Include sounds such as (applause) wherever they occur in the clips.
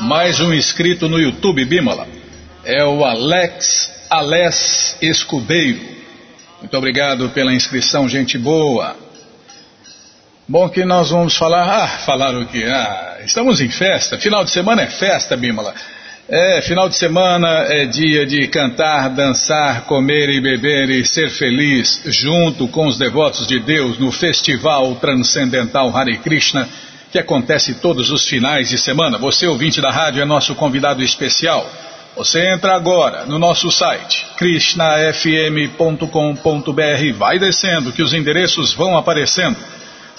Mais um inscrito no YouTube, Bímola. É o Alex Alés Escudeiro. Muito obrigado pela inscrição, gente boa. Bom, que nós vamos falar. Ah, falar o quê? Ah, estamos em festa. Final de semana é festa, Bímola. É, final de semana é dia de cantar, dançar, comer e beber e ser feliz junto com os devotos de Deus no Festival Transcendental Hare Krishna que acontece todos os finais de semana. Você, ouvinte da rádio, é nosso convidado especial. Você entra agora no nosso site krishnafm.com.br, vai descendo que os endereços vão aparecendo.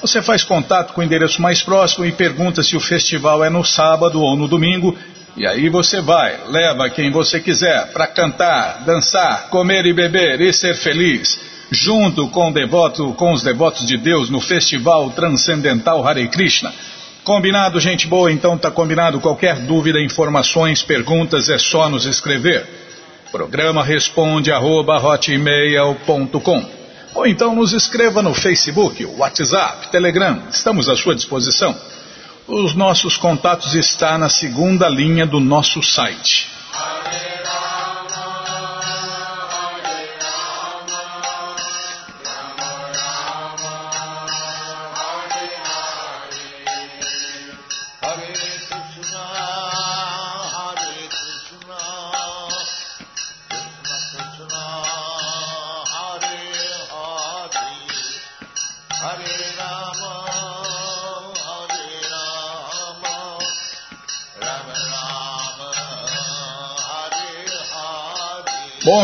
Você faz contato com o endereço mais próximo e pergunta se o festival é no sábado ou no domingo. E aí você vai, leva quem você quiser para cantar, dançar, comer e beber e ser feliz junto com, devoto, com os devotos de Deus no Festival Transcendental Hare Krishna. Combinado, gente boa? Então tá combinado. Qualquer dúvida, informações, perguntas, é só nos escrever. Programa responde arroba, Ou então nos escreva no Facebook, WhatsApp, Telegram. Estamos à sua disposição. Os nossos contatos estão na segunda linha do nosso site.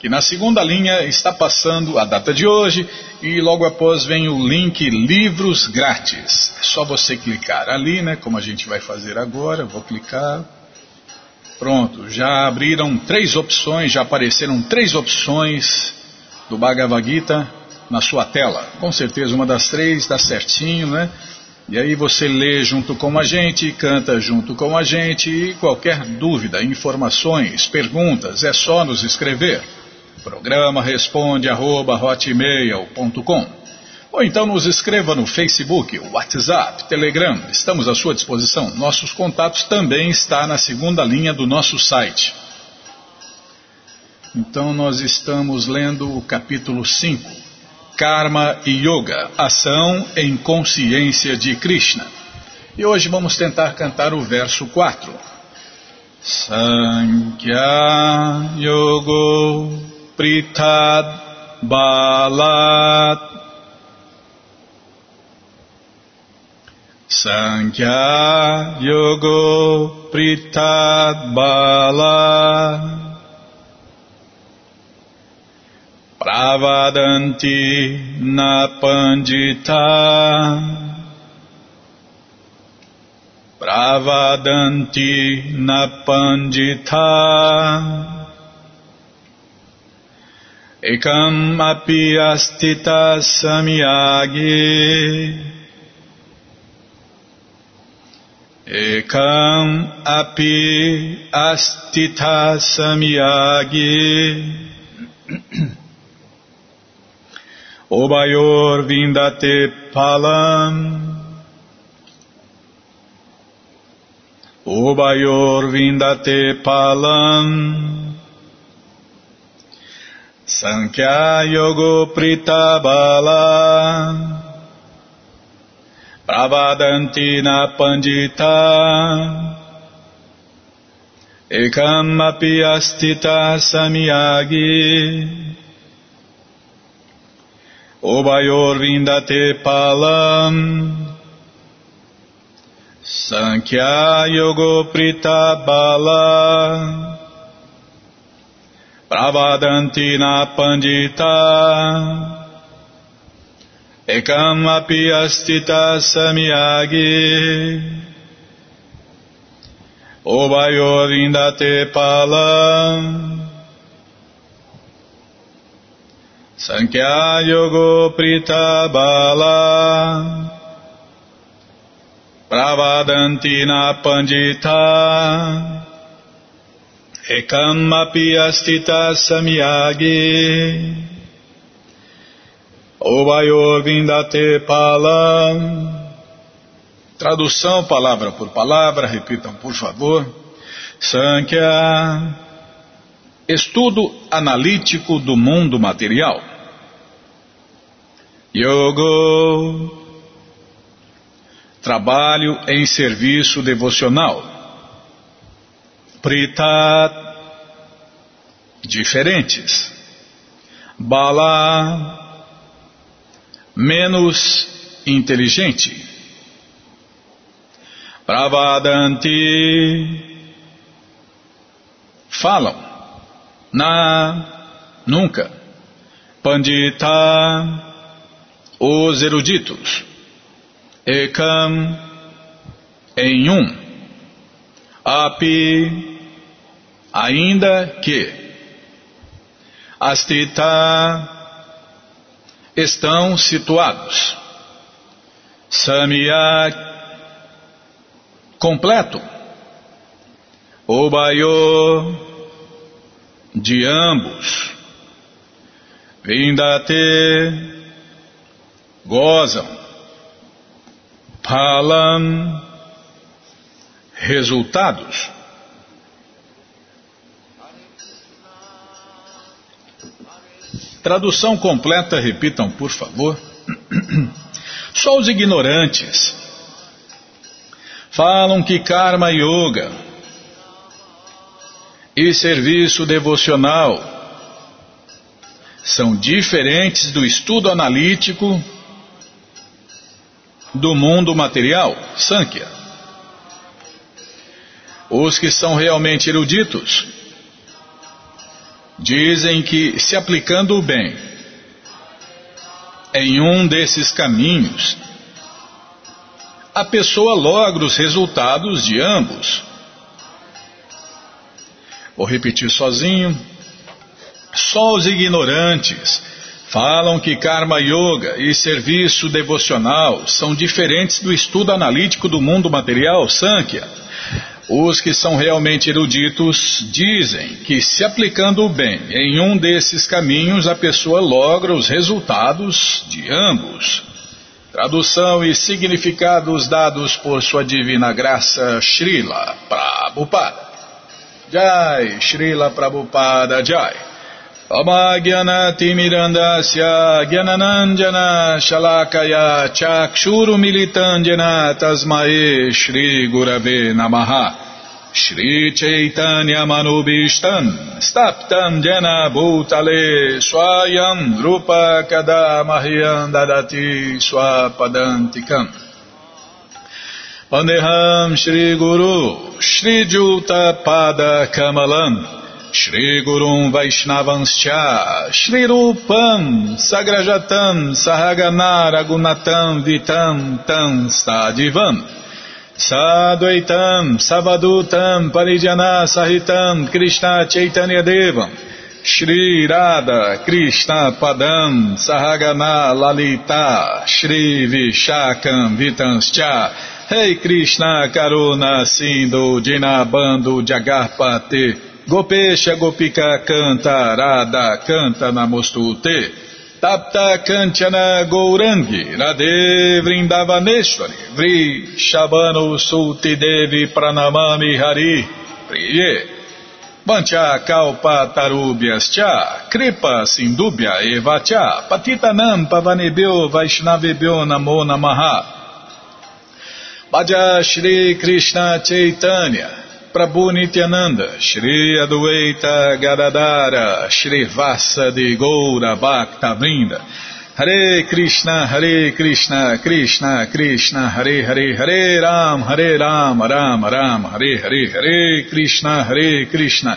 que na segunda linha está passando a data de hoje e logo após vem o link Livros Grátis. É só você clicar ali, né? Como a gente vai fazer agora. Vou clicar. Pronto, já abriram três opções, já apareceram três opções do Bhagavad Gita na sua tela. Com certeza uma das três dá certinho, né? E aí você lê junto com a gente, canta junto com a gente e qualquer dúvida, informações, perguntas, é só nos escrever. Programa responde arroba hotmail.com ou então nos escreva no Facebook, WhatsApp, Telegram, estamos à sua disposição. Nossos contatos também está na segunda linha do nosso site. Então nós estamos lendo o capítulo 5, Karma e Yoga, ação em consciência de Krishna. E hoje vamos tentar cantar o verso 4. Sankhya Yogo pritad balat Sankhya yogo pritad balat Pravadanti na pandita Pravadanti na pandita Ekam api astita samyagi Ekam api astita samyagi Obayor vindate palam. Obayor vindate palam Sankhya Yogo Pritabala Pravadanti na Pandita. Ekam api astita samyagi Ubayor vindate palam. Sankhya yogo prita bala Pravadanti na pandita. Ekam api astita samyagi Obayo vindate palam Sankhya yogo prita bala. Pravadanti na pandita Ekam api astita samyagi Obayo vindate Tradução palavra por palavra, repitam por favor. Sankhya, estudo analítico do mundo material. Yogo, trabalho em serviço devocional. Prita, diferentes. Bala, menos inteligente. Pravadanti falam na nunca Pandita os eruditos Ekam em um Api ainda que Astita estão situados Samyak completo. O Baiô de ambos. Vindate gozam. Palam resultados. Tradução completa, repitam, por favor. (clears throat) Só os ignorantes falam que karma yoga e serviço devocional são diferentes do estudo analítico do mundo material, Sankhya. Os que são realmente eruditos dizem que, se aplicando o bem em um desses caminhos, a pessoa logra os resultados de ambos. Vou repetir sozinho. Só os ignorantes falam que Karma Yoga e serviço devocional são diferentes do estudo analítico do mundo material, Sankhya. Os que são realmente eruditos dizem que, se aplicando o bem em um desses caminhos, a pessoa logra os resultados de ambos. Tradução e significados dados por sua divina graça Srila Prabhupada. Jai, Srila Prabhupada Jai. Gyananandjana Shalakaya Chakshuru Militandjana Tasmae Shri Gurave Namaha. Shri Chaitanya Manubishtan Staptam Jena Bhutale Swayam Rupa Kadamahyam Dadati Swapadantikam. Pandeham Shri Gurum Vaishnavanscha Shri Rupam Sagrajatam Sahagana Ragunatam Vitam Tam Stadivam Sadvaitam, Savadutam, Parijana Sahitam, Krishna Chaitanya Devam, Shri Radha, Krishna Padam, Sahagana Lalita, Shri Vishakam Vitanscha, Rei Krishna Karuna Sindhu Dinabando Jagarpate, Gopesha Gopika Canta, Radha Canta Namostute, Tapta Kanchana Gourangi Radhe Vrindavaneshwari Vri Shabano Sulti Devi Pranamami Hari Priye. Vancha Kalpa Tarubhyas Cha Kripa Sindubhya Eva Cha Patitanam Pavanebhyo Vaishnavebhyo Namo Namaha. Bhaja Shri Krishna Chaitanya Prabhu Nityananda, Shri Adueta Gadadara, Shri Vasa de Goura Bhakta Vrinda, Hare Krishna, Hare Krishna, Krishna Krishna, Hare Hare, Hare Ram, Hare Ram, Ram Ram, Hare Hare, Hare Krishna, Hare Krishna,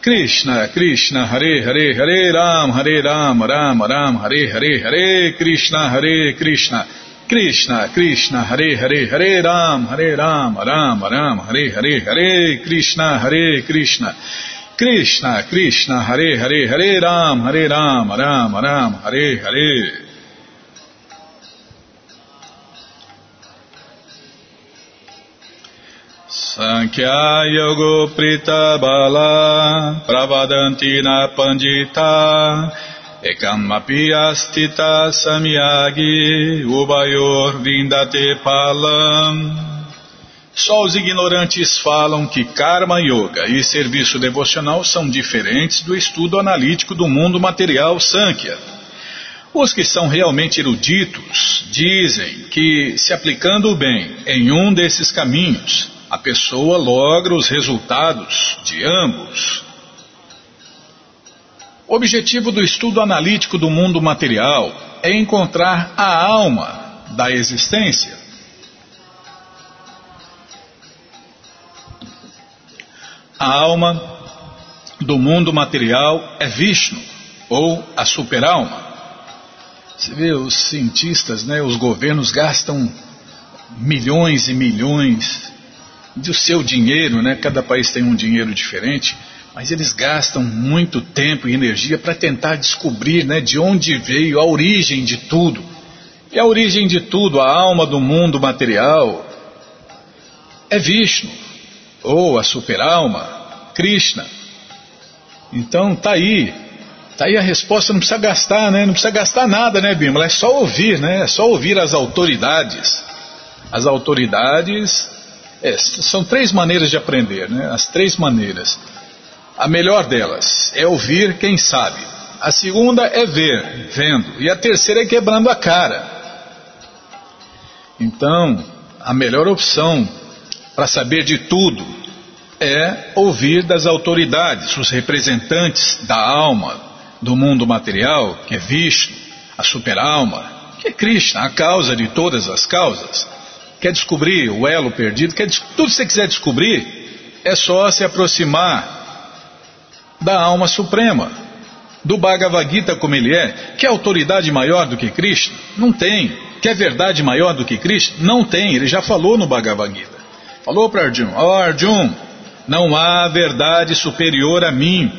Krishna Krishna, Hare Hare, Hare Ram, Hare Ram, Ram Ram, Hare Hare, Hare Krishna, Hare Krishna, Krishna Krishna, Hare Hare, Hare Ram, Hare Ram, Ram Ram, Hare Hare, Hare Krishna, Hare Krishna, Krishna, Krishna, Hare Hare, Hare Ram, Hare Ram, Ram Ram, Hare Hare. Sankhya Yogo Prita Bala Ekamapi Astita Samyagi Ubayor Vindate Palam só os ignorantes falam que Karma Yoga e serviço devocional são diferentes do estudo analítico do mundo material Sankhya. Os que são realmente eruditos dizem que, se aplicando bem em um desses caminhos, a pessoa logra os resultados de ambos. Objetivo do estudo analítico do mundo material é encontrar a alma da existência. A alma do mundo material é Vishnu, ou a superalma. Você vê, os cientistas, né, os governos gastam milhões e milhões do seu dinheiro, né, cada país tem um dinheiro diferente, mas eles gastam muito tempo e energia para tentar descobrir né, de onde veio a origem de tudo. E a origem de tudo, a alma do mundo material, é Vishnu ou a superalma, Krishna. Então tá aí, tá aí a resposta, não precisa gastar, né? Não precisa gastar nada, né, Bímola? É só ouvir, né? É só ouvir as autoridades. As autoridades é, são três maneiras de aprender, né? As três maneiras. A melhor delas é ouvir quem sabe. A segunda é ver, vendo. E a terceira é quebrando a cara. Então, a melhor opção para saber de tudo é ouvir das autoridades, os representantes da alma, do mundo material, que é Vishnu, a superalma, que é Krishna, a causa de todas as causas. Quer descobrir o elo perdido? Quer, tudo que você quiser descobrir, é só se aproximar da alma suprema, do Bhagavad Gita como ele é. Quer autoridade maior do que Krishna? Não tem. Quer verdade maior do que Krishna? Não tem. Ele já falou no Bhagavad Gita. Falou para Arjun: Ó oh, Arjun, não há verdade superior a mim.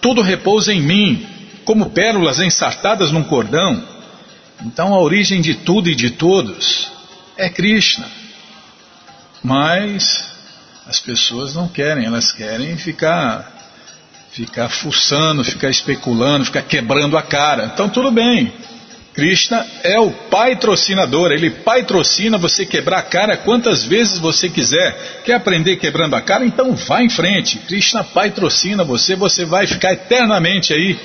Tudo repousa em mim, como pérolas ensartadas num cordão. Então a origem de tudo e de todos é Krishna. Mas as pessoas não querem, elas querem ficar ficar fuçando, ficar especulando, ficar quebrando a cara. Então tudo bem. Krishna é o patrocinador, ele patrocina você quebrar a cara quantas vezes você quiser. Quer aprender quebrando a cara? Então vá em frente. Krishna patrocina você, você vai ficar eternamente aí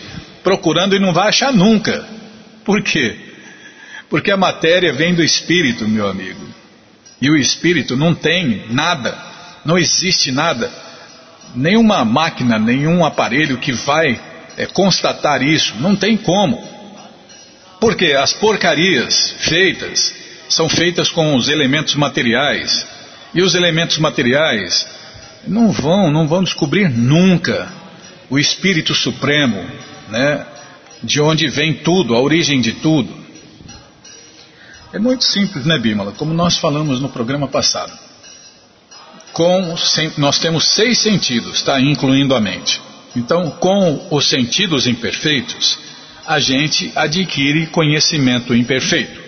procurando e não vai achar nunca. Por quê? Porque a matéria vem do espírito, meu amigo. E o espírito não tem nada, não existe nada, nenhuma máquina, nenhum aparelho que vai é, constatar isso. Não tem como. Porque as porcarias feitas são feitas com os elementos materiais. E os elementos materiais não vão, não vão descobrir nunca o Espírito Supremo, né? De onde vem tudo, a origem de tudo. É muito simples, né, Bímola? Como nós falamos no programa passado. Com, nós temos seis sentidos, tá? Incluindo a mente. Então, com os sentidos imperfeitos, a gente adquire conhecimento imperfeito.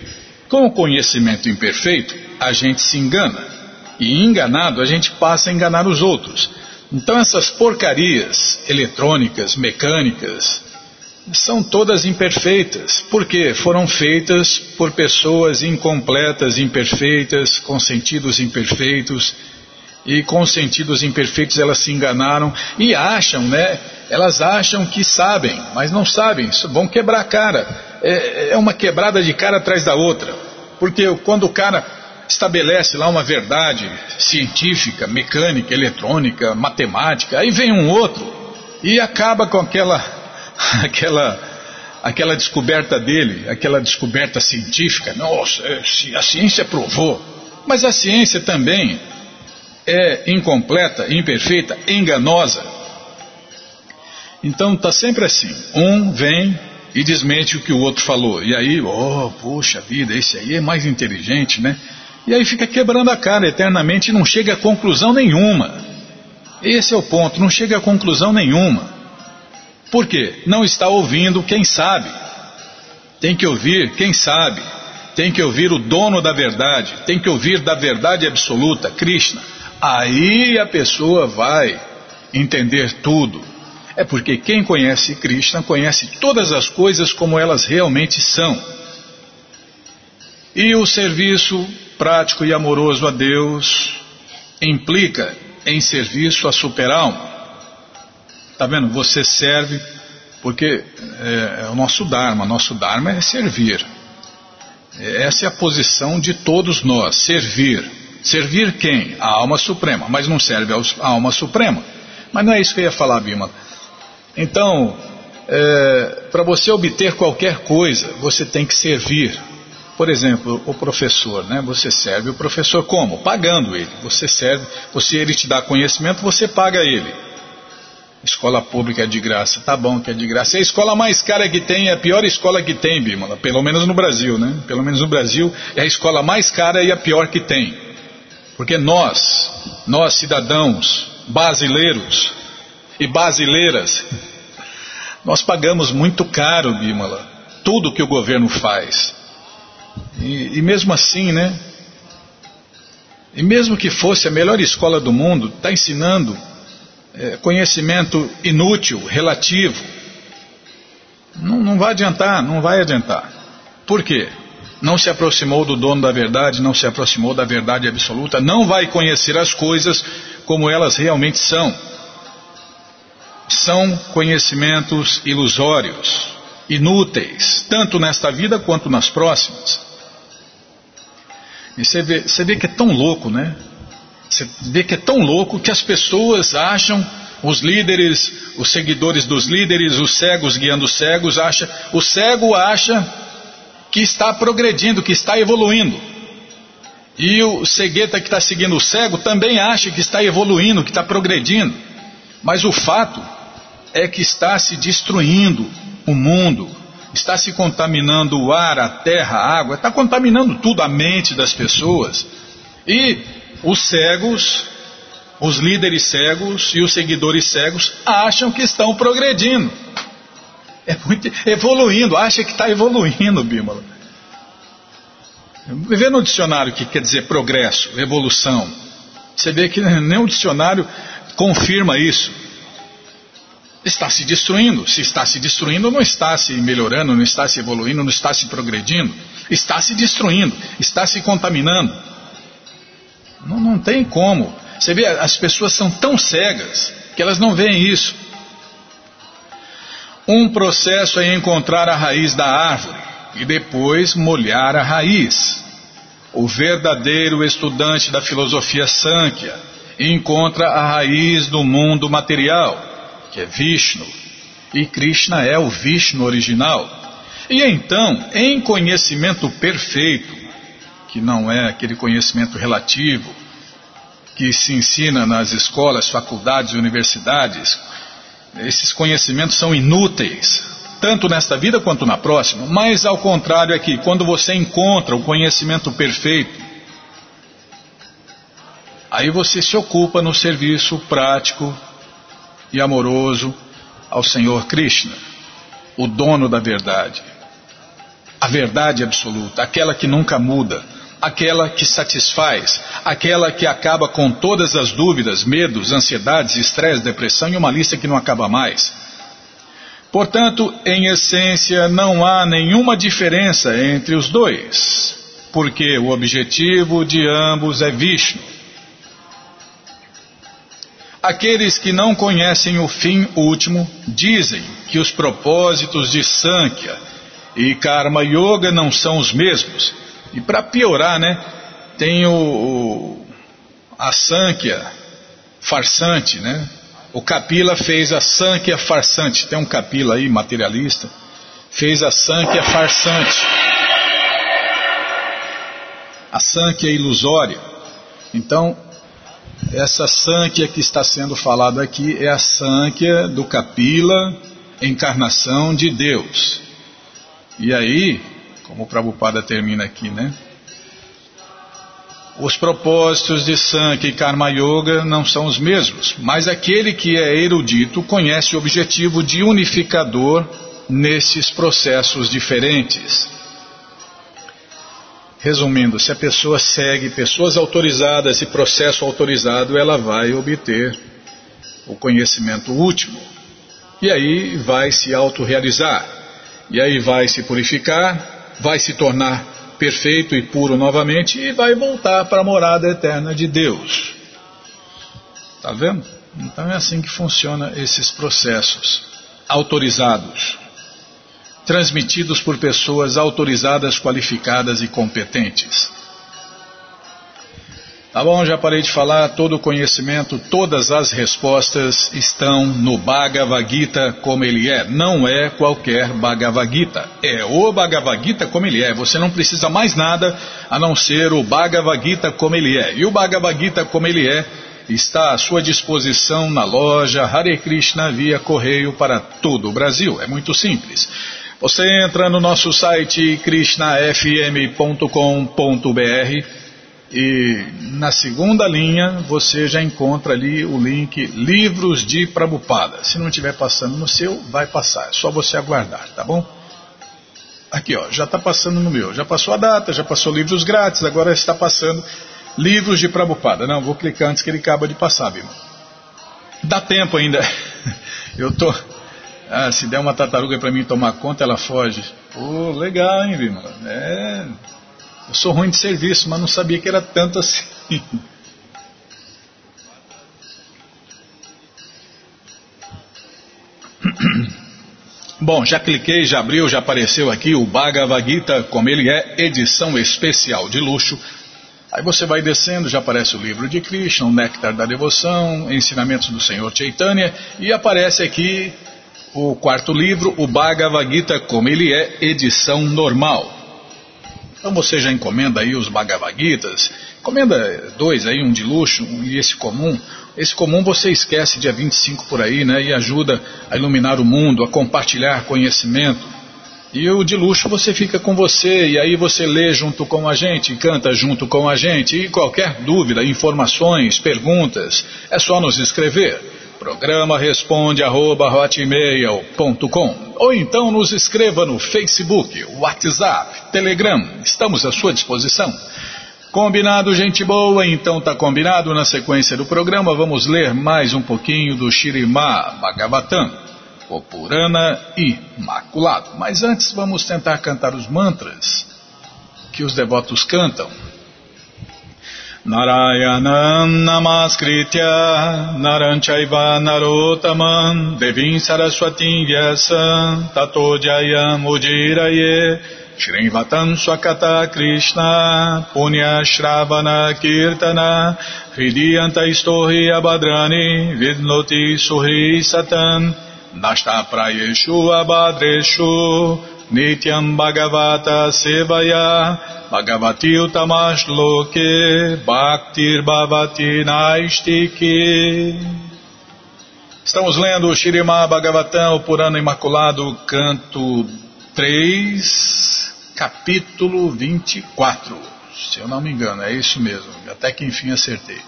Com o conhecimento imperfeito, a gente se engana. E enganado, a gente passa a enganar os outros. Então, essas porcarias eletrônicas, mecânicas, são todas imperfeitas, porque foram feitas por pessoas incompletas, imperfeitas, com sentidos imperfeitos, e com sentidos imperfeitos elas se enganaram e acham, né? Elas acham que sabem, mas não sabem, vão quebrar a cara. É, é uma quebrada de cara atrás da outra. Porque quando o cara estabelece lá uma verdade científica, mecânica, eletrônica, matemática, aí vem um outro e acaba com aquela (laughs) aquela aquela descoberta dele, aquela descoberta científica. Nossa, é, a ciência provou. Mas a ciência também é incompleta, imperfeita, enganosa. Então está sempre assim: um vem e desmente o que o outro falou. E aí, oh, puxa vida, esse aí é mais inteligente, né? E aí fica quebrando a cara eternamente e não chega a conclusão nenhuma. Esse é o ponto, não chega a conclusão nenhuma. Por quê? Não está ouvindo quem sabe. Tem que ouvir quem sabe. Tem que ouvir o dono da verdade. Tem que ouvir da verdade absoluta, Krishna. Aí a pessoa vai entender tudo. É porque quem conhece Krishna conhece todas as coisas como elas realmente são. E o serviço prático e amoroso a Deus implica em serviço à superalma. Tá vendo? Você serve porque é, é o nosso Dharma. Nosso Dharma é servir. Essa é a posição de todos nós, servir. Servir quem? A alma suprema. Mas não serve a alma suprema. Mas não é isso que eu ia falar, Bima. Então, é, para você obter qualquer coisa, você tem que servir. Por exemplo, o professor, né? Você serve o professor como? Pagando ele. Você serve, você ele te dá conhecimento, você paga ele. Escola pública é de graça, tá bom que é de graça. É a escola mais cara que tem, é a pior escola que tem, Bímola, pelo menos no Brasil, né? Pelo menos no Brasil é a escola mais cara e a pior que tem. Porque nós, nós cidadãos brasileiros e brasileiras, nós pagamos muito caro, Bímola, tudo que o governo faz. E, e mesmo assim, né? E mesmo que fosse a melhor escola do mundo, está ensinando é, conhecimento inútil, relativo. Não, não vai adiantar, não vai adiantar. Por quê? Não se aproximou do dono da verdade, não se aproximou da verdade absoluta, não vai conhecer as coisas como elas realmente são. São conhecimentos ilusórios, inúteis, tanto nesta vida quanto nas próximas. E você vê, você vê que é tão louco, né? Você vê que é tão louco que as pessoas acham, os líderes, os seguidores dos líderes, os cegos guiando os cegos, acha, o cego acha que está progredindo, que está evoluindo. E o cegueta que está seguindo o cego também acha que está evoluindo, que está progredindo. Mas o fato é que está se destruindo o mundo, está se contaminando o ar, a terra, a água, está contaminando tudo, a mente das pessoas. E os cegos, os líderes cegos e os seguidores cegos acham que estão progredindo. É muito evoluindo, acha que está evoluindo, Bímola. Vê no dicionário o que quer dizer progresso, evolução. Você vê que nem o dicionário confirma isso. Está se destruindo. Se está se destruindo, não está se melhorando, não está se evoluindo, não está se progredindo. Está se destruindo, está se contaminando. Não, não tem como. Você vê, as pessoas são tão cegas que elas não veem isso. Um processo é encontrar a raiz da árvore e depois molhar a raiz. O verdadeiro estudante da filosofia Sankhya encontra a raiz do mundo material, que é Vishnu, e Krishna é o Vishnu original. E então, em conhecimento perfeito, que não é aquele conhecimento relativo que se ensina nas escolas, faculdades e universidades. Esses conhecimentos são inúteis, tanto nesta vida quanto na próxima, mas ao contrário é que quando você encontra o conhecimento perfeito, aí você se ocupa no serviço prático e amoroso ao Senhor Krishna, o dono da verdade. A verdade absoluta, aquela que nunca muda aquela que satisfaz, aquela que acaba com todas as dúvidas, medos, ansiedades, estresse, depressão e uma lista que não acaba mais. Portanto, em essência, não há nenhuma diferença entre os dois, porque o objetivo de ambos é Vishnu. Aqueles que não conhecem o fim último dizem que os propósitos de Sankhya e Karma Yoga não são os mesmos e para piorar, né? tem o, o a Sankhya farsante, né? O Kapila fez a Sankhya farsante. Tem um Kapila aí, materialista, fez a Sankhya farsante. A Sankhya ilusória. Então, essa Sankhya que está sendo falada aqui é a Sankhya do Kapila, encarnação de Deus. E aí, como o Prabhupada termina aqui, né? Os propósitos de Sankhya e Karma Yoga não são os mesmos, mas aquele que é erudito conhece o objetivo de unificador nesses processos diferentes. Resumindo, se a pessoa segue pessoas autorizadas e processo autorizado, ela vai obter o conhecimento último. E aí vai se autorrealizar. E aí vai se purificar, vai se tornar perfeito e puro novamente e vai voltar para a morada eterna de Deus. Tá vendo? Então é assim que funciona esses processos autorizados, transmitidos por pessoas autorizadas, qualificadas e competentes. Tá bom, já parei de falar, todo o conhecimento, todas as respostas estão no Bhagavad Gita como ele é. Não é qualquer Bhagavad Gita, é o Bhagavad Gita como ele é. Você não precisa mais nada a não ser o Bhagavad Gita como ele é. E o Bhagavad Gita como ele é está à sua disposição na loja Hare Krishna via correio para todo o Brasil. É muito simples. Você entra no nosso site krishnafm.com.br e na segunda linha você já encontra ali o link Livros de Prabupada. Se não estiver passando no seu, vai passar. É só você aguardar, tá bom? Aqui, ó, já está passando no meu. Já passou a data, já passou livros grátis, agora está passando livros de Prabupada. Não, vou clicar antes que ele acaba de passar, viu? Dá tempo ainda. (laughs) Eu tô. Ah, se der uma tartaruga para mim tomar conta, ela foge. Pô, legal, hein, Vimala? É. Eu sou ruim de serviço, mas não sabia que era tanto assim. Bom, já cliquei, já abriu, já apareceu aqui o Bhagavad Gita, como ele é, edição especial de luxo. Aí você vai descendo, já aparece o livro de Krishna, o Néctar da Devoção, Ensinamentos do Senhor Chaitanya, e aparece aqui o quarto livro, o Bhagavad Gita, como ele é, edição normal. Então você já encomenda aí os Bhagavad Gitas, encomenda dois aí, um de luxo e esse comum. Esse comum você esquece dia 25 por aí, né? E ajuda a iluminar o mundo, a compartilhar conhecimento. E o de luxo você fica com você, e aí você lê junto com a gente, canta junto com a gente. E qualquer dúvida, informações, perguntas, é só nos escrever. Programa responde arroba hotmail.com ou então nos escreva no Facebook, WhatsApp, Telegram, estamos à sua disposição. Combinado, gente boa? Então tá combinado. Na sequência do programa vamos ler mais um pouquinho do Shirimá Bhagavatam, o Purana Imaculado. Mas antes vamos tentar cantar os mantras que os devotos cantam. Narayanam Namaskritya Naranchaiva Narotaman Devim Saraswatim Vyasam Tato Jayam Ujiraye Shrivatam Swakata Krishna Punya Shravana Kirtana Hridiyanta Istohi Abadrani Vidnoti Suhi Satan Nashta Prayeshu Abadreshu Nityam Bhagavata Sevaya Bhagavati Utamashloke Bhaktir Bhavati Naistiki. Estamos lendo o Shirimá Bhagavatam, o Purana Imaculado, canto 3, capítulo 24. Se eu não me engano, é isso mesmo, até que enfim acertei.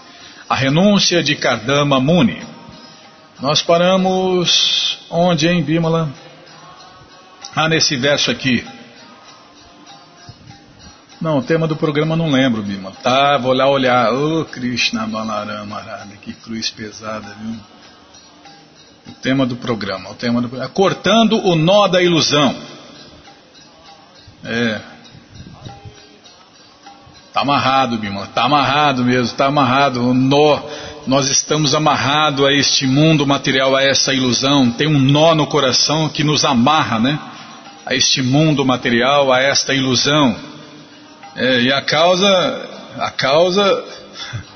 A renúncia de Kardama Muni. Nós paramos onde, em Bimala? Ah, nesse verso aqui. Não, o tema do programa não lembro, Bima. Tá, vou lá olhar. Ô, oh, Krishna Balarama que cruz pesada, viu? O tema do programa, o tema do programa. Cortando o nó da ilusão. É. Tá amarrado, Bima. Tá amarrado mesmo, tá amarrado. O nó. Nós estamos amarrados a este mundo material, a essa ilusão. Tem um nó no coração que nos amarra, né? A este mundo material, a esta ilusão. É, e a causa A causa. (laughs)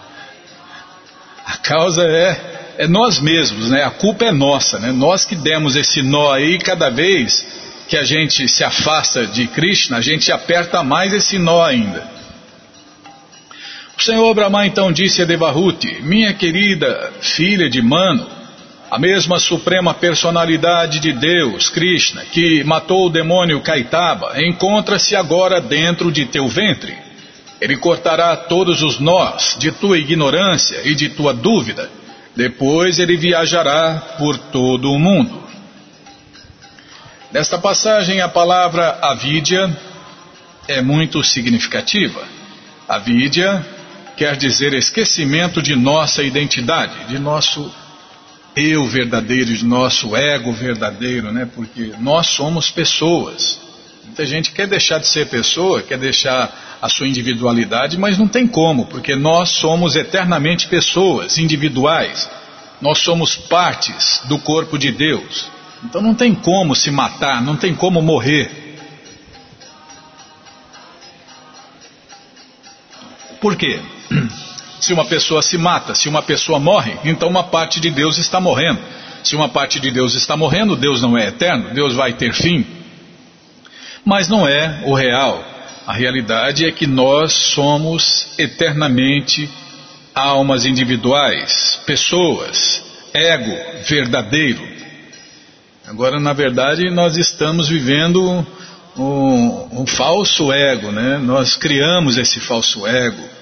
A causa é, é nós mesmos, né? A culpa é nossa, né? Nós que demos esse nó aí, cada vez que a gente se afasta de Krishna, a gente aperta mais esse nó ainda. O Senhor Brahma então disse a Devahuti, minha querida filha de Mano, a mesma suprema personalidade de Deus, Krishna, que matou o demônio Kaitaba, encontra-se agora dentro de teu ventre. Ele cortará todos os nós de tua ignorância e de tua dúvida. Depois ele viajará por todo o mundo. Nesta passagem, a palavra avidya é muito significativa. Avidya quer dizer esquecimento de nossa identidade, de nosso eu verdadeiro, de nosso ego verdadeiro, né? Porque nós somos pessoas. Muita gente quer deixar de ser pessoa, quer deixar a sua individualidade, mas não tem como, porque nós somos eternamente pessoas individuais. Nós somos partes do corpo de Deus. Então não tem como se matar, não tem como morrer. Por quê? (clears throat) Se uma pessoa se mata, se uma pessoa morre, então uma parte de Deus está morrendo. Se uma parte de Deus está morrendo, Deus não é eterno, Deus vai ter fim. Mas não é o real. A realidade é que nós somos eternamente almas individuais, pessoas, ego verdadeiro. Agora, na verdade, nós estamos vivendo um, um falso ego, né? Nós criamos esse falso ego.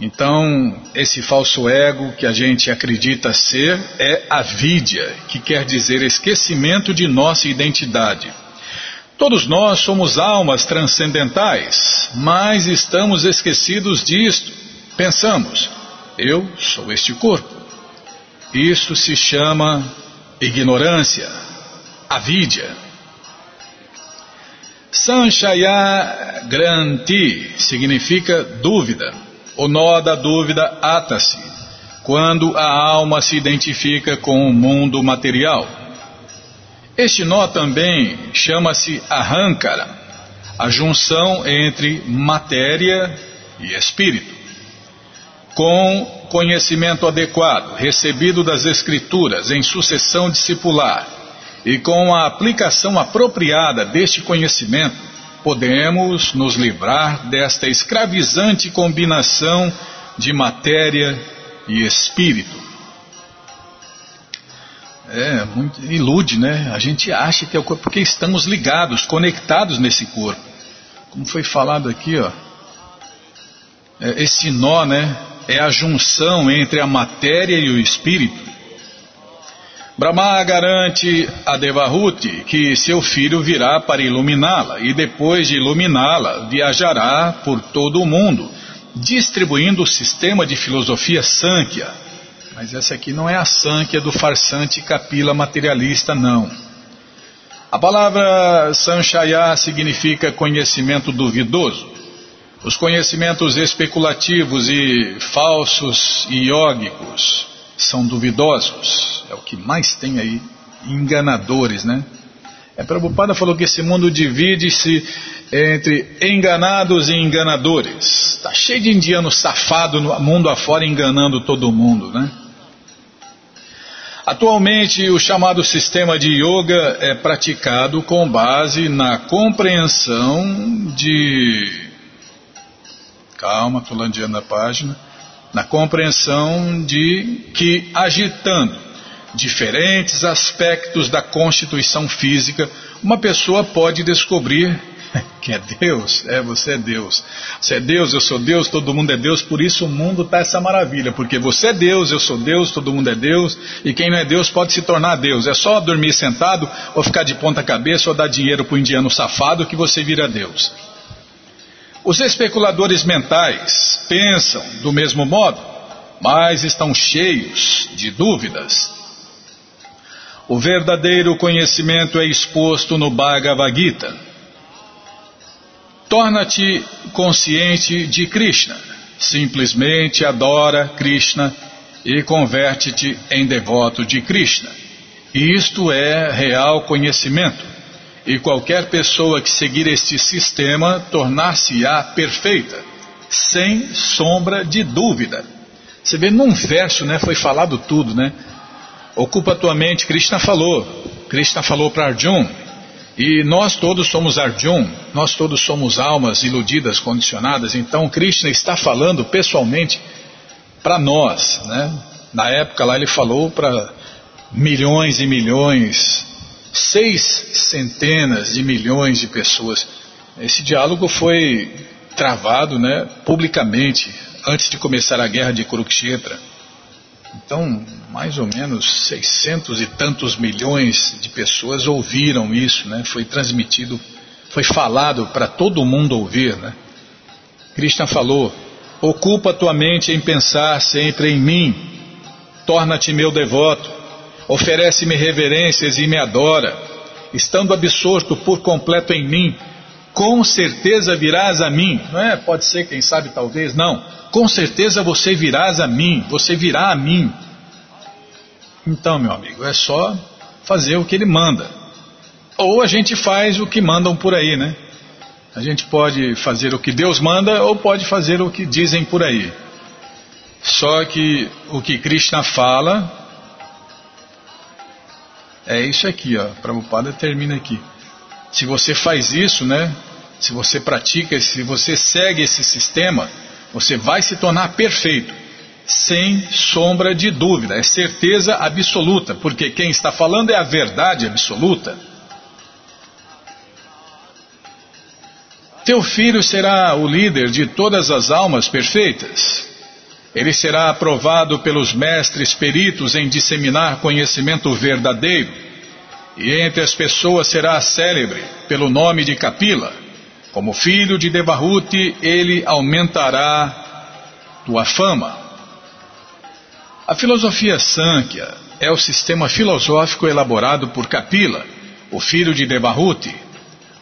Então, esse falso ego que a gente acredita ser é avídia, que quer dizer esquecimento de nossa identidade. Todos nós somos almas transcendentais, mas estamos esquecidos disto. Pensamos, eu sou este corpo. Isso se chama ignorância, avídia. Sanchaya Granti significa dúvida. O nó da dúvida ata-se quando a alma se identifica com o mundo material. Este nó também chama-se arrancara, a junção entre matéria e espírito. Com conhecimento adequado, recebido das Escrituras em sucessão discipular, e com a aplicação apropriada deste conhecimento, podemos nos livrar desta escravizante combinação de matéria e espírito. É, muito, ilude, né? A gente acha que é o corpo, porque estamos ligados, conectados nesse corpo. Como foi falado aqui, ó. É, esse nó, né? É a junção entre a matéria e o espírito. Brahma garante a Devahuti que seu filho virá para iluminá-la e depois de iluminá-la viajará por todo o mundo, distribuindo o sistema de filosofia Sankhya. Mas essa aqui não é a Sankhya do farsante capila materialista, não. A palavra Sanchaya significa conhecimento duvidoso. Os conhecimentos especulativos e falsos e iógicos são duvidosos. É o que mais tem aí, enganadores, né? É, Prabhupada falou que esse mundo divide-se entre enganados e enganadores. Está cheio de indiano safado no mundo afora enganando todo mundo, né? Atualmente, o chamado sistema de yoga é praticado com base na compreensão de. Calma, estou landeando a página na compreensão de que, agitando diferentes aspectos da constituição física, uma pessoa pode descobrir (laughs) que é Deus, é, você é Deus. Você é Deus, eu sou Deus, todo mundo é Deus, por isso o mundo está essa maravilha, porque você é Deus, eu sou Deus, todo mundo é Deus, e quem não é Deus pode se tornar Deus. É só dormir sentado, ou ficar de ponta cabeça, ou dar dinheiro para o indiano safado que você vira Deus. Os especuladores mentais pensam do mesmo modo, mas estão cheios de dúvidas. O verdadeiro conhecimento é exposto no Bhagavad Gita. Torna-te consciente de Krishna. Simplesmente adora Krishna e converte-te em devoto de Krishna. Isto é real conhecimento. E qualquer pessoa que seguir este sistema tornar-se-á perfeita. sem sombra de dúvida. Você vê num verso, né, foi falado tudo, né? Ocupa tua mente, Krishna falou. Krishna falou para Arjun. E nós todos somos Arjun, nós todos somos almas iludidas, condicionadas. Então Krishna está falando pessoalmente para nós, né? Na época lá ele falou para milhões e milhões, seis centenas de milhões de pessoas. Esse diálogo foi travado, né, publicamente antes de começar a guerra de Kurukshetra. Então, mais ou menos 600 e tantos milhões de pessoas ouviram isso, né? Foi transmitido, foi falado para todo mundo ouvir, né? Krishna falou: Ocupa tua mente em pensar sempre em mim, torna-te meu devoto, oferece-me reverências e me adora, estando absorto por completo em mim, com certeza virás a mim. Não é? Pode ser, quem sabe, talvez, não com certeza você virás a mim, você virá a mim. Então, meu amigo, é só fazer o que ele manda. Ou a gente faz o que mandam por aí, né? A gente pode fazer o que Deus manda ou pode fazer o que dizem por aí. Só que o que Krishna fala é isso aqui, ó. Prabhupada termina aqui. Se você faz isso, né? Se você pratica, se você segue esse sistema, você vai se tornar perfeito, sem sombra de dúvida, é certeza absoluta, porque quem está falando é a verdade absoluta. Teu filho será o líder de todas as almas perfeitas. Ele será aprovado pelos mestres peritos em disseminar conhecimento verdadeiro. E entre as pessoas será célebre pelo nome de Capila como filho de Devahuti, ele aumentará tua fama. A filosofia Sankhya é o sistema filosófico elaborado por Kapila, o filho de Devahuti.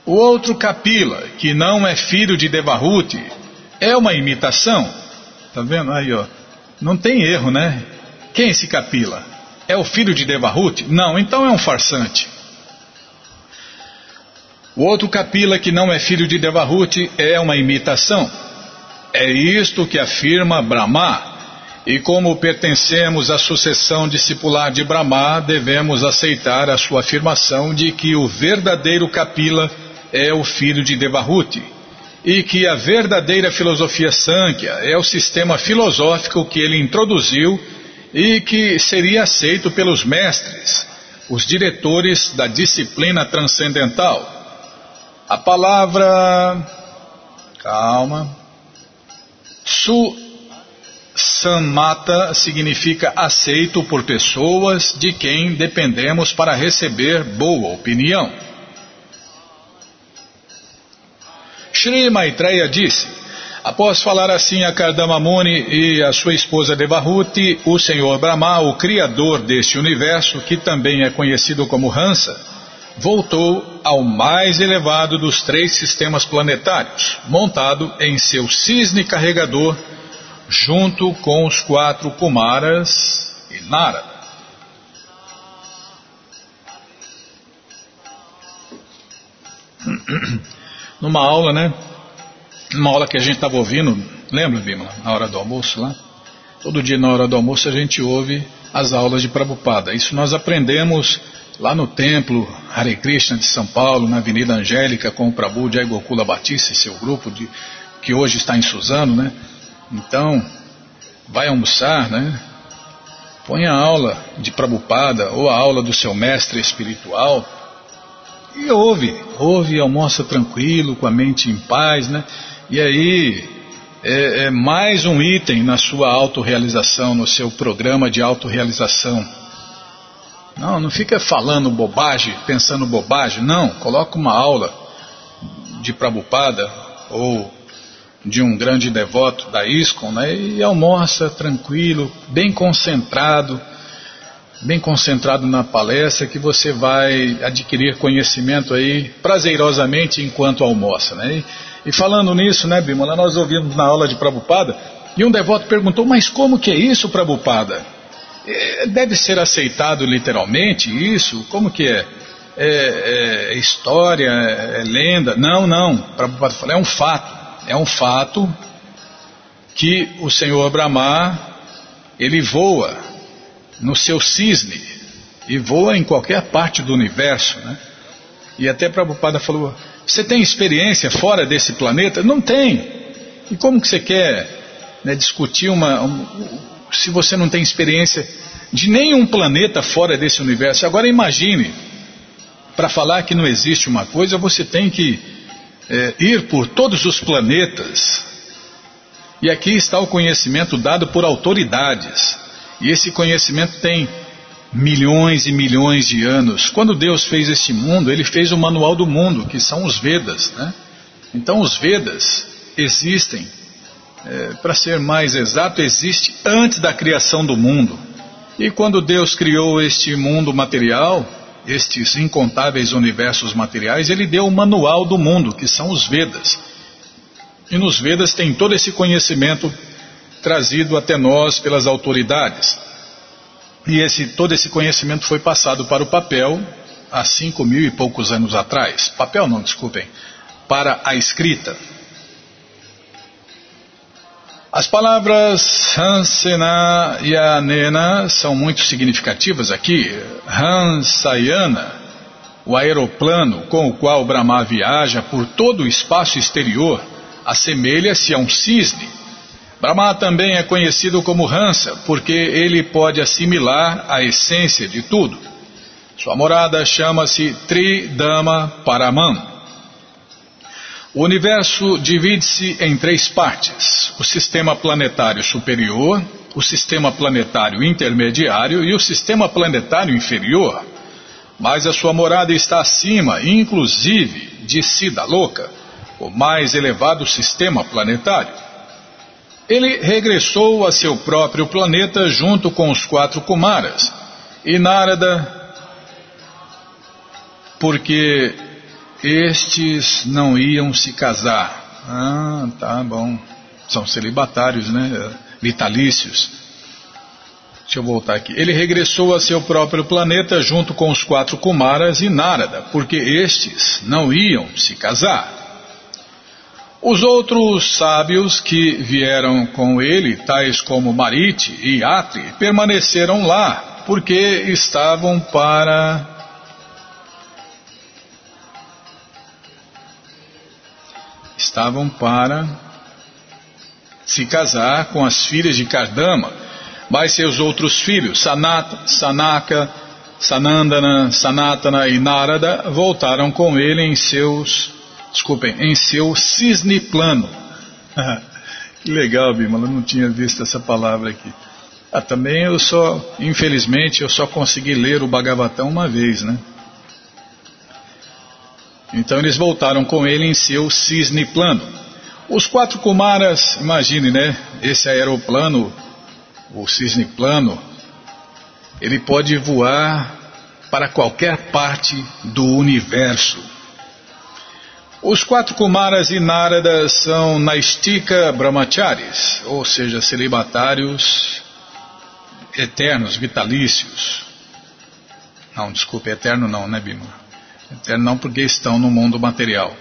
O outro Kapila, que não é filho de Devahuti, é uma imitação. Tá vendo aí, ó? Não tem erro, né? Quem é esse Kapila? É o filho de Devahuti? Não, então é um farsante. O outro Kapila, que não é filho de Devahuti, é uma imitação. É isto que afirma Brahma. E como pertencemos à sucessão discipular de Brahma, devemos aceitar a sua afirmação de que o verdadeiro Kapila é o filho de Devahuti. E que a verdadeira filosofia Sankhya é o sistema filosófico que ele introduziu e que seria aceito pelos mestres, os diretores da disciplina transcendental. A palavra. Calma. Su Samata significa aceito por pessoas de quem dependemos para receber boa opinião. Shri Maitreya disse: Após falar assim a Kardama Muni e a sua esposa Devahuti, o Senhor Brahma, o Criador deste universo, que também é conhecido como Hansa, voltou ao mais elevado dos três sistemas planetários, montado em seu cisne carregador, junto com os quatro Kumaras e Narada. (clears throat) Numa aula, né? Numa aula que a gente estava ouvindo, lembra, Bima, na hora do almoço lá? Todo dia na hora do almoço a gente ouve as aulas de Prabhupada. Isso nós aprendemos lá no templo Hare Krishna de São Paulo, na Avenida Angélica, com o Prabhu Jai Gokula Batista e seu grupo, de, que hoje está em Suzano, né? Então, vai almoçar, né? Põe a aula de Prabhupada ou a aula do seu mestre espiritual e ouve, ouve almoça tranquilo, com a mente em paz, né? E aí é, é mais um item na sua autorrealização, no seu programa de autorrealização. Não, não fica falando bobagem, pensando bobagem. Não, coloca uma aula de Prabhupada ou de um grande devoto da ISKCON né, e almoça tranquilo, bem concentrado, bem concentrado na palestra que você vai adquirir conhecimento aí prazerosamente enquanto almoça. Né? E, e falando nisso, né, Bimala, nós ouvimos na aula de Prabhupada e um devoto perguntou, mas como que é isso, Prabhupada? É, deve ser aceitado literalmente isso? Como que é? É, é história, é lenda? Não, não. Prabhupada fala, é um fato. É um fato que o Senhor Brahma, ele voa no seu cisne, e voa em qualquer parte do universo, né? E até Prabhupada falou, você tem experiência fora desse planeta? Não tem. E como que você quer né, discutir uma... Um, se você não tem experiência de nenhum planeta fora desse universo? Agora imagine, para falar que não existe uma coisa, você tem que é, ir por todos os planetas. E aqui está o conhecimento dado por autoridades. E esse conhecimento tem milhões e milhões de anos. Quando Deus fez este mundo, Ele fez o manual do mundo, que são os Vedas. Né? Então, os Vedas existem, é, para ser mais exato, existe antes da criação do mundo. E quando Deus criou este mundo material, estes incontáveis universos materiais, Ele deu o manual do mundo, que são os Vedas. E nos Vedas tem todo esse conhecimento trazido até nós pelas autoridades. E esse, todo esse conhecimento foi passado para o papel há cinco mil e poucos anos atrás. Papel não, desculpem. Para a escrita. As palavras Hansena e Anena são muito significativas aqui. Hansayana, o aeroplano com o qual Brahma viaja por todo o espaço exterior, assemelha-se a um cisne Brahma também é conhecido como Hansa, porque ele pode assimilar a essência de tudo. Sua morada chama-se Tridama Paraman. O universo divide-se em três partes: o sistema planetário superior, o sistema planetário intermediário e o sistema planetário inferior. Mas a sua morada está acima, inclusive, de Sida Louca, o mais elevado sistema planetário. Ele regressou a seu próprio planeta junto com os quatro Kumaras e Narada, porque estes não iam se casar. Ah, tá bom. São celibatários, né? Vitalícios. Deixa eu voltar aqui. Ele regressou a seu próprio planeta junto com os quatro Kumaras e Narada, porque estes não iam se casar. Os outros sábios que vieram com ele, tais como Marite e Atri, permaneceram lá, porque estavam para estavam para se casar com as filhas de Kardama, mas seus outros filhos, Sanata, Sanaka, Sanandana, Sanatana e Narada, voltaram com ele em seus desculpem, em seu cisne plano. (laughs) que legal, Bimala, não tinha visto essa palavra aqui. Ah, também eu só, infelizmente, eu só consegui ler o Bhagavatam uma vez, né? Então eles voltaram com ele em seu cisne plano. Os quatro Kumaras, imagine, né? Esse aeroplano, o cisne plano, ele pode voar para qualquer parte do universo. Os quatro Kumaras e Narada são Naistika Brahmacharis, ou seja, celibatários eternos, vitalícios. Não, desculpe, eterno não, né, Bima? Eterno não porque estão no mundo material.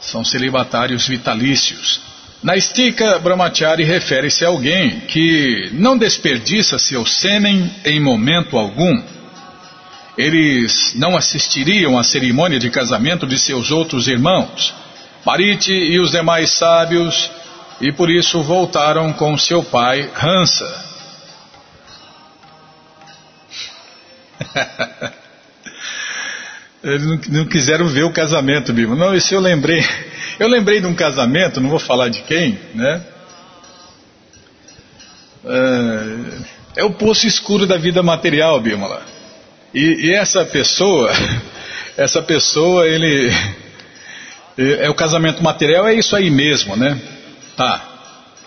São celibatários vitalícios. Naistika Brahmachari refere-se a alguém que não desperdiça seu sêmen em momento algum eles não assistiriam à cerimônia de casamento de seus outros irmãos, Marite e os demais sábios, e por isso voltaram com seu pai Hansa. (laughs) Eles não, não, quiseram ver o casamento, Bíblia. Não, isso eu lembrei. Eu lembrei de um casamento, não vou falar de quem, né? É, é o poço escuro da vida material, Bímola. E, e essa pessoa, (laughs) essa pessoa, ele. É o casamento material, é isso aí mesmo, né? Tá.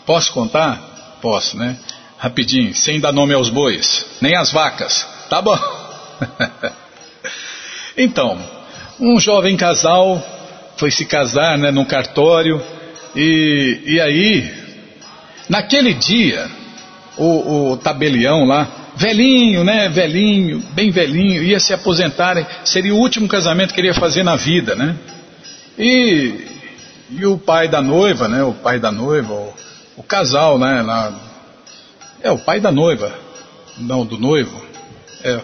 Posso contar? Posso, né? Rapidinho, sem dar nome aos bois, nem às vacas. Tá bom. (laughs) então, um jovem casal foi se casar, né, num cartório, e, e aí, naquele dia, o, o tabelião lá velhinho, né? Velhinho, bem velhinho, ia se aposentar, seria o último casamento que ele ia fazer na vida, né? E, e o pai da noiva, né? O pai da noiva, o, o casal, né? Lá, é o pai da noiva, não do noivo. É,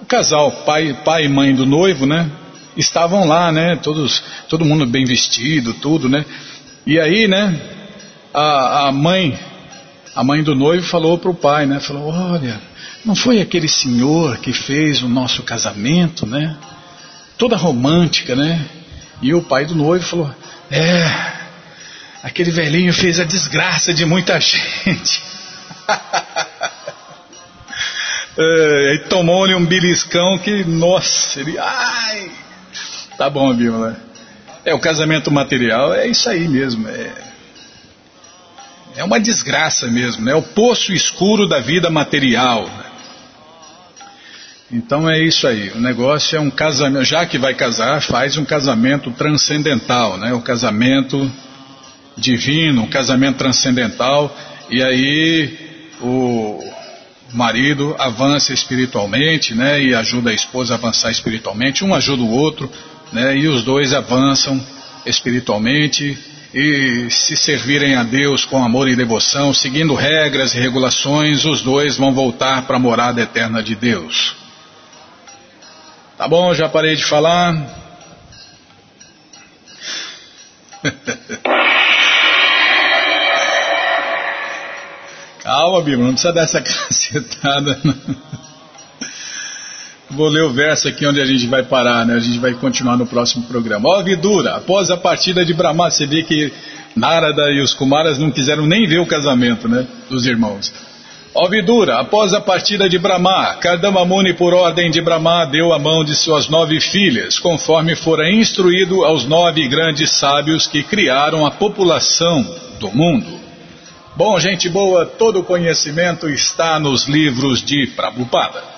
o casal, pai, pai e mãe do noivo, né? Estavam lá, né? Todos, todo mundo bem vestido, tudo, né? E aí, né? A, a mãe, a mãe do noivo falou para o pai, né? Falou, olha, não foi aquele senhor que fez o nosso casamento, né? Toda romântica, né? E o pai do noivo falou, é, aquele velhinho fez a desgraça de muita (laughs) gente. é, e tomou-lhe um beliscão que, nossa, ele, ai, tá bom, Bímola. É, o casamento material é isso aí mesmo, é, é uma desgraça mesmo, né? É o poço escuro da vida material. Então é isso aí, o negócio é um casamento, já que vai casar, faz um casamento transcendental, né? O casamento divino, um casamento transcendental, e aí o marido avança espiritualmente, né? E ajuda a esposa a avançar espiritualmente, um ajuda o outro, né? E os dois avançam espiritualmente e se servirem a Deus com amor e devoção, seguindo regras e regulações, os dois vão voltar para a morada eterna de Deus. Tá bom, já parei de falar. (laughs) Calma, Bíblia, não precisa dessa (laughs) cacetada. Não. Vou ler o verso aqui onde a gente vai parar, né? A gente vai continuar no próximo programa. Ó, Vidura, após a partida de Brahma, você vê que Narada e os Kumaras não quiseram nem ver o casamento, né? Dos irmãos. Ó Vidura, após a partida de Brahma, Kardamamuni, por ordem de Brahma, deu a mão de suas nove filhas, conforme fora instruído aos nove grandes sábios que criaram a população do mundo. Bom, gente boa, todo conhecimento está nos livros de Prabhupada.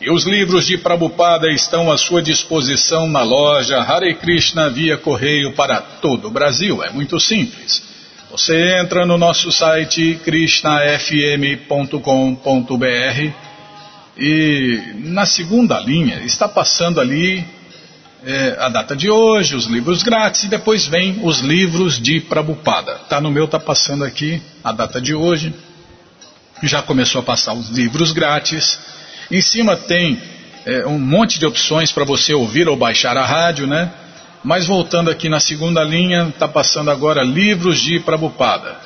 E os livros de Prabhupada estão à sua disposição na loja Hare Krishna via correio para todo o Brasil. É muito simples. Você entra no nosso site krishnafm.com.br e na segunda linha está passando ali é, a data de hoje, os livros grátis e depois vem os livros de Prabupada. Tá no meu, tá passando aqui a data de hoje. Já começou a passar os livros grátis. Em cima tem é, um monte de opções para você ouvir ou baixar a rádio, né? Mas voltando aqui na segunda linha, está passando agora livros de Prabhupada.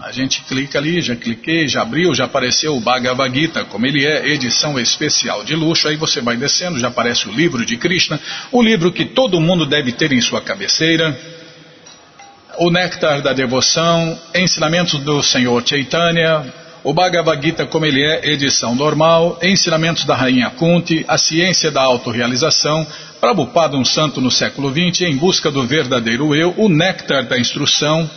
A gente clica ali, já cliquei, já abriu, já apareceu o Bhagavad Gita, como ele é, edição especial de luxo. Aí você vai descendo, já aparece o livro de Krishna, o livro que todo mundo deve ter em sua cabeceira. O Néctar da Devoção, Ensinamentos do Senhor Chaitanya, o Bhagavad Gita como ele é, edição normal, Ensinamentos da Rainha Kunti, A Ciência da Autorrealização, Prabhupada, um santo no século XX, em busca do verdadeiro eu, o néctar da instrução,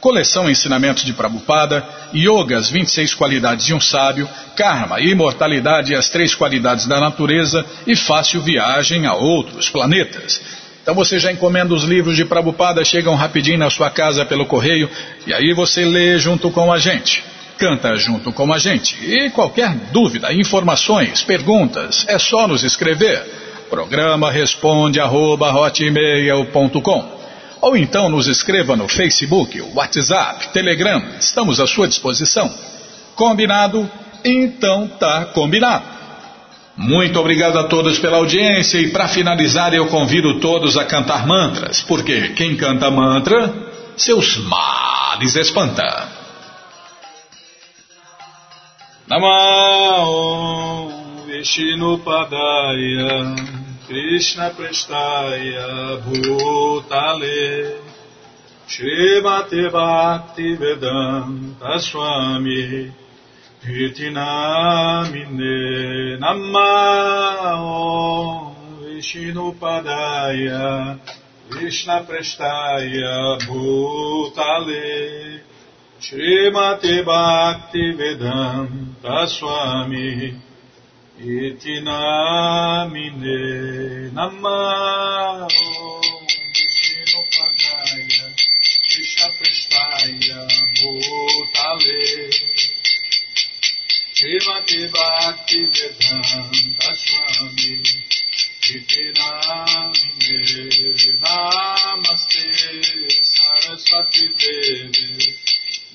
coleção Ensinamentos de Prabhupada, Yoga, as 26 qualidades de um sábio, Karma, imortalidade e as três qualidades da natureza e fácil viagem a outros planetas. Então você já encomenda os livros de Prabhupada, chegam rapidinho na sua casa pelo correio e aí você lê junto com a gente. Canta junto com a gente. E qualquer dúvida, informações, perguntas, é só nos escrever. Programa responde arroba ou então nos escreva no Facebook, WhatsApp, Telegram, estamos à sua disposição. Combinado? Então tá combinado. Muito obrigado a todos pela audiência e para finalizar eu convido todos a cantar mantras, porque quem canta mantra, seus males espanta. Namah Vishnupadaya Krishna Prestaya Bhutale Srimati Bhakti Vedanta Swami Itinamine Namah Vishnupadaya Krishna Prestaya Bhutale Srimati Bhakti Vedanta Swami Iti namine namah Bhutale Srimati Bhakti Vedanta Swami Iti namine Namaste Saraswati Devi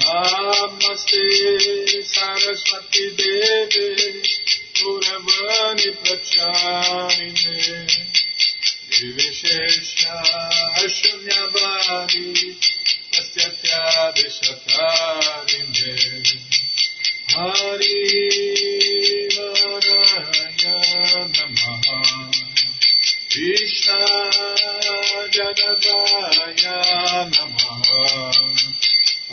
नमस्ते सरस्वती देवे गुरवनि प्रचारिणे निर्विशेष्या शून्यवादि तस्य त्यादिशतारिणे हरि नारायण नमः कृष्णा जनताय नमः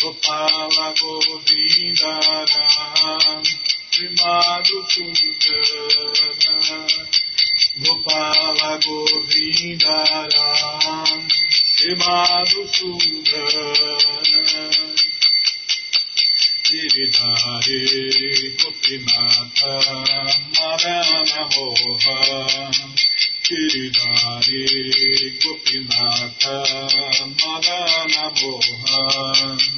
Gopala Govinda Ram Primado Sundara Gopala Govinda Ram Primado Sundara Giridhare Gopinatha Marana Moha Giridhare Gopinatha Marana Moha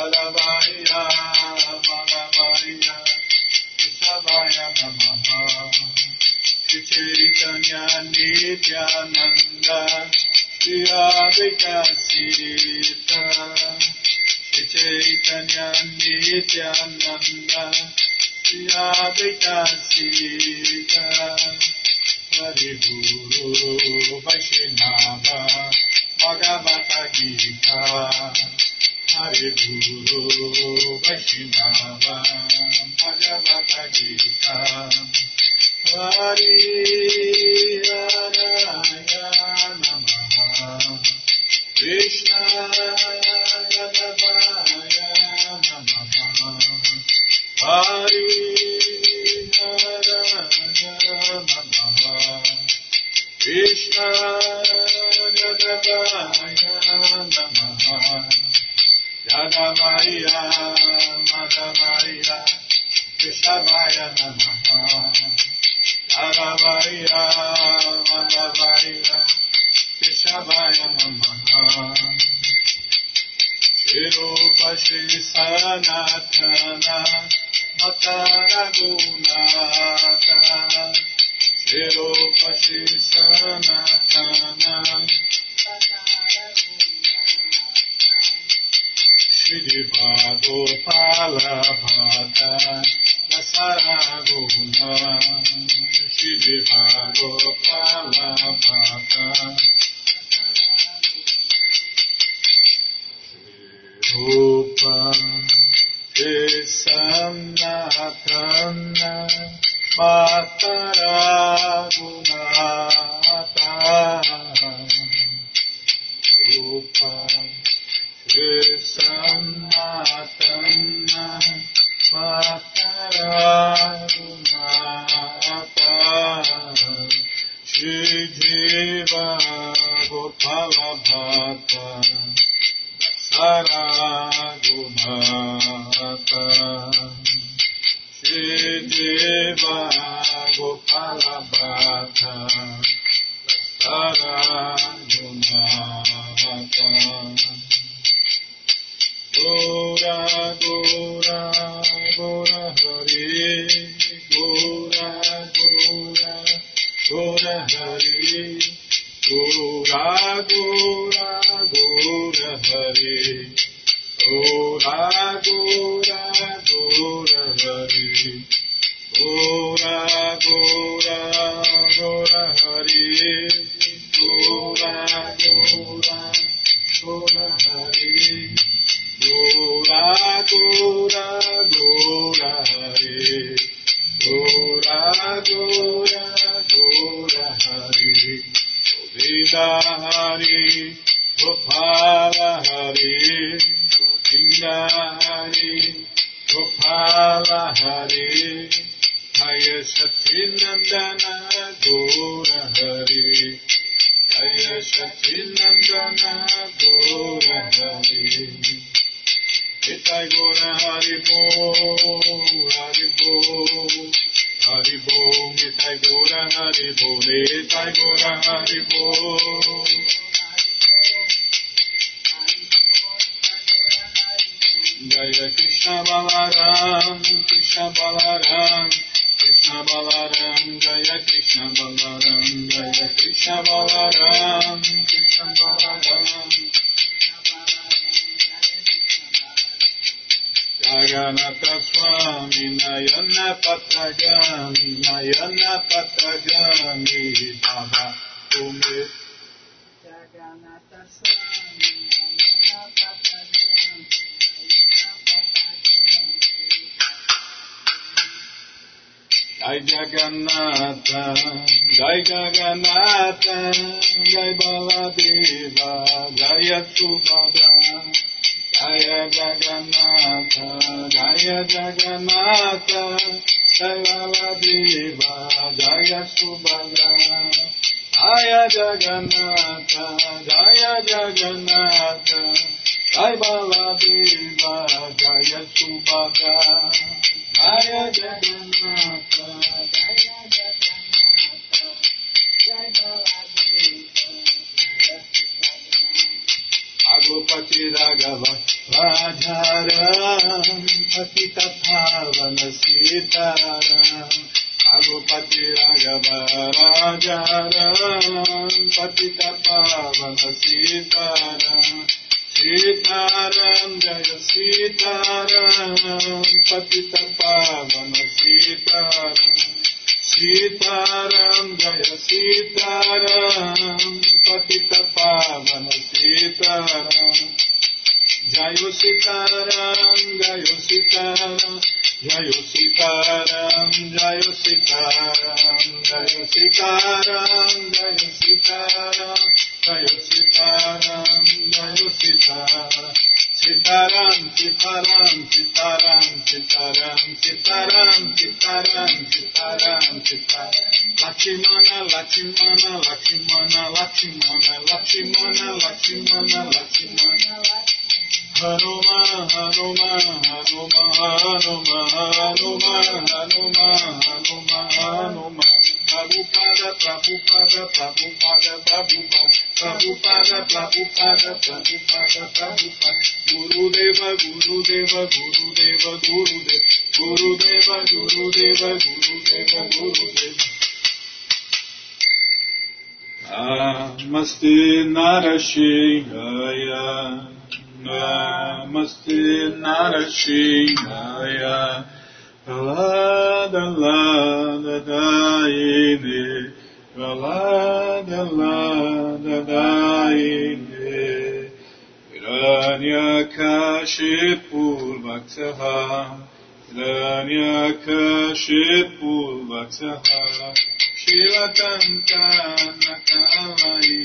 Shalavaya Malavaya Savaya Namaha. Sri Chaitanya Nityananda Sri Adhika Sita Sri Chaitanya Nityananda Sri Adhika Sita Hare Guru Vaishnava Bhagavata Gita. Hare Guru Vaishnava Bhagavata Gita Hari Radhaya Namaha Krishna Gadavaya Namaha Hari Radhaya Namaha Krishna Gadavaya Namaha. Jadavaya Madhavaya Vishavaya Namaha Jadavaya Madhavaya Vishavaya Namaha Shirupa Shri Sanatana Mataragunata Shirupa Shri Sanatana Srivado Palavada Dasaraguna Srivado Palavada Rupa Esana Tana Mataraguna Rupa Jai Jai Baladeva, Jaya Subhadra, Jaya Jagannatha, Jaya Jagannatha, Jai Baladeva, Jaya Subhadra, Jaya Jagannatha, Jaya Jagannatha, Jai Baladeva, Jaya Subhadra, Jaya Jagannatha, Jaya स्वाधारम् पतितभावनसीतारम् रघुपति राघव राजारम् पतितपावनसीतारम् सीतारम् जय सीतारम् पतितपावनसीतारम् सीतारम् जय सीतारम् पतितपावनसीतारम् Jayo Sitaram, Jayo Sitaram, Jayo Sitaram, Jayo Sitaram, Jayo Sitaram, Jayo Sitaram, Jayo Sitaram, Jayo Sitaram. Sitaram, Sitaram, Sitaram, Sitaram, Sitaram, Sitaram, Sitaram, Sitaram. Lakshmana, Lakshmana, Lakshmana, Lakshmana, Lakshmana, Lakshmana, Lakshmana. Namaste Narashinaya Namaste Narashihaya, Lada Lada Daine, Lada Lada Daine, Hiranyakashipur Bhaktaha, Hiranyakashipur Bhaktaha, Shilatantana Kalaye,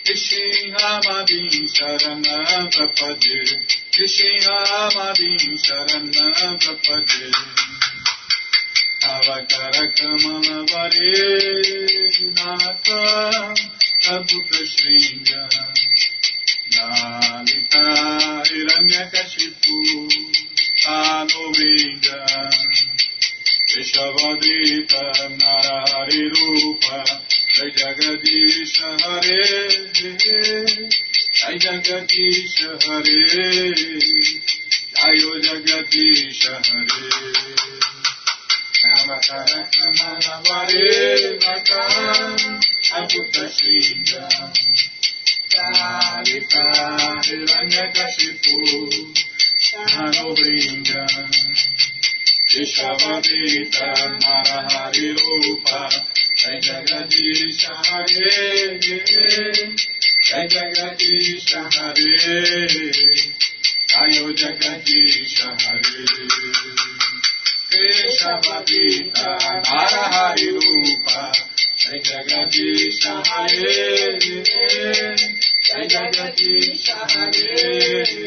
Nishinhamabim Sharanam Prapade Nishinhamabim Sharanam Prapade Avakara Kamala Vare Nata Abhuta Shringa Nalita Hiranyakashipu Anuvringa Vishavadita Narahari Rupa Jai Jagadish Hare Jai Jagadish Hare Jai O Jagadish Hare Namatarakama Namare Vata Abhuta Shinda Dalita Hiranyakashipu विश्ववेत नरहरिरूप जय जगदीश हरे जय जगदीश हरे जयो जगदीश हरे केशवदीत नरहरिरूप जय जगदीश हरे जय जगदीश हरे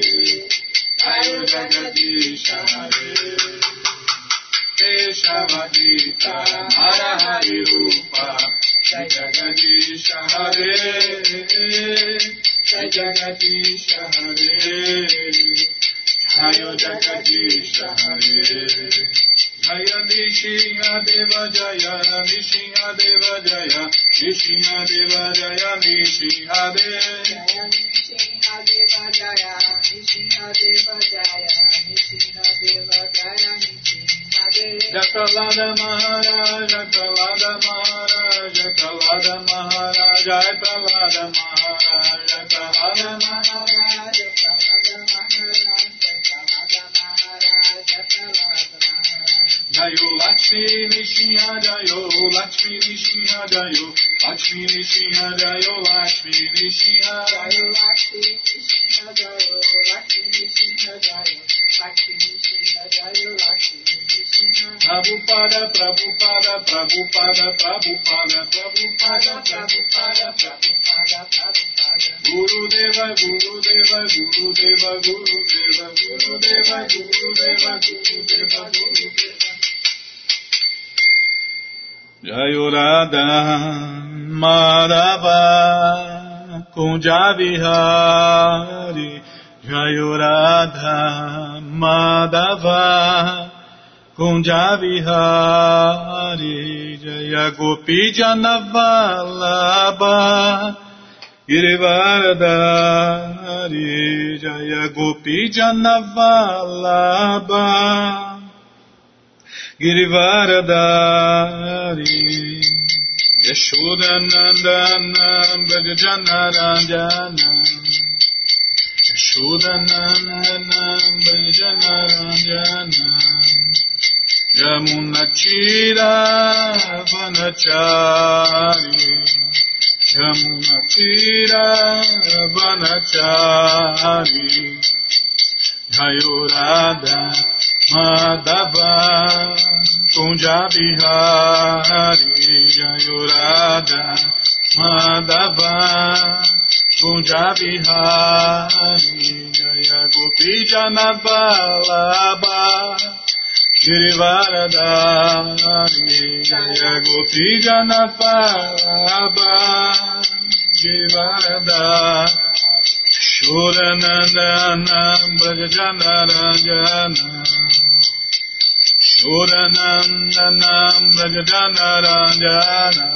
Jayurada Madhava Kunjavihari Jayurada Madhava Kunjavihari Jaya Gopi Janavalabha Girivaradari Jaya Gopi Janavalabha Girivaradari Yashodanandana Bhajanaranjana Yashodanandana Bhajanaranjana Yamunachira Vanachari Yamunachira Vanachari Jayurada Madhava Punjabi Hari Jayurada Madhava Punjabi Hari Jaya Gopi Janabalaba Shrivaradari Jaya Gopi Janabalaba Shrivaradari Shuranandanam Bhajanarajana Puranam Nanam Brajadana Ranjana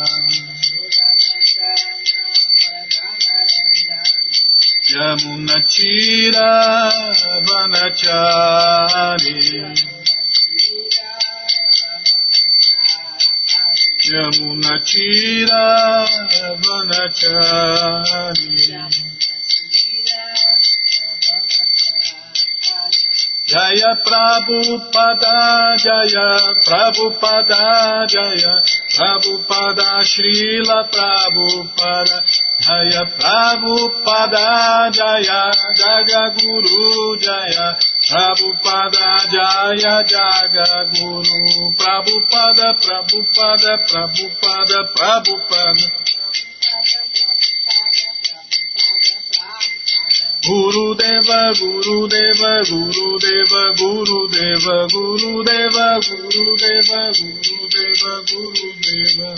Yamunachira Vanachari Yamunachira Vanachari. Jaya Prabhupada Jaya Prabhupada Jaya Prabhupada Srila Prabhupada Jaya Prabhupada Jaya Guru Jaya Prabhupada Jaya Jaga Guru Prabhupada Prabhupada Prabhupada Prabhupada Guru Deva, Guru Deva, Guru Deva, Guru Deva, Guru Deva, Guru Deva, Guru Deva, Guru Deva.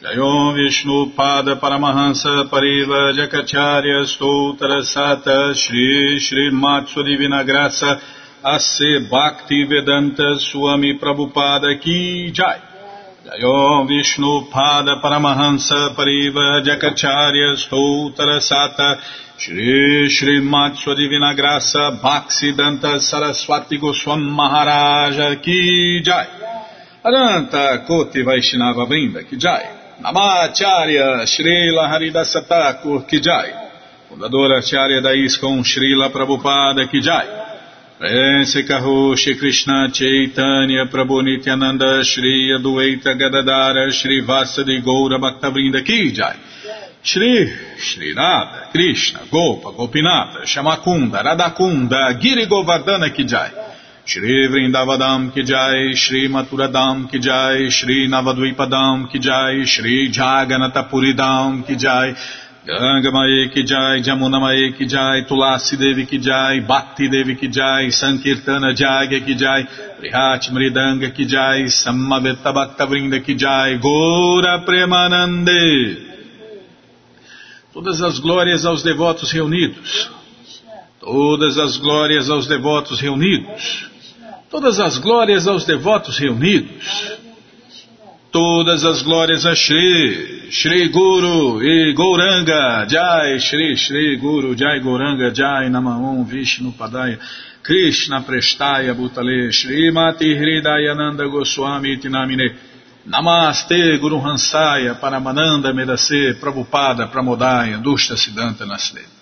Jayom Vishnu Pada Paramahansa Pariva Jakacharya Stoutra Sata Shri Shri Matsu Divina Graça Ase Bhakti Vedanta Swami Prabhupada Ki Jai Jayom Vishnu Pada Paramahansa Pariva Jakacharya Stoutra Sata Shri Shri Matsu Divina Graça Bhaksidanta Saraswati Goswam Maharaja Ki Jai Aranta Koti Vaishnava Brinda Ki Jai Namacharya Srila Haridasa Thakur Ki Jai fundadora Acharya da ISKCON Srila Prabhupada Kijai. Prense Kaho Shri Krishna Chaitanya Prabhu Nityananda Shri Adueita Gadadara Shri Vasadi Goura Bhaktavrinda Kijai. Shri Shri Radha Krishna Gopa Gopinata Shamakunda Radakunda Giri Govardhana Kijai. Shri Vrindavadam Kijai, Shri Maturadam Kijai, Shri Navadvipadam Kijai, Shri Jaganatapuridam Kijai, Ganga Mae Ki Jai, Jamuna Mae Ki Jai, Tulasi Devi Ki Jai, Bhakti Devi Ki Jai, Sankirtana Jagya Ki Jai, Prihat Mridanga Ki Jai, Samaveta Bhakta Vrinda Ki Jai, Gora Premanande. Todas as glórias aos devotos reunidos. Todas as glórias aos devotos reunidos. Todas as glórias aos devotos reunidos. Todas as glórias a Shri, Shri Guru e Gouranga, Jai, Shri, Shri Guru, Jai Gouranga, Jai Namaon, Vishnu Padaya, Krishna Prestaya Bhutale, Shri Mati Hridayananda Goswami Tinamine, Namaste Guru Hansaya, Paramananda Medase, Prabhupada, Pramodaya, Dushta Siddhanta Nasle.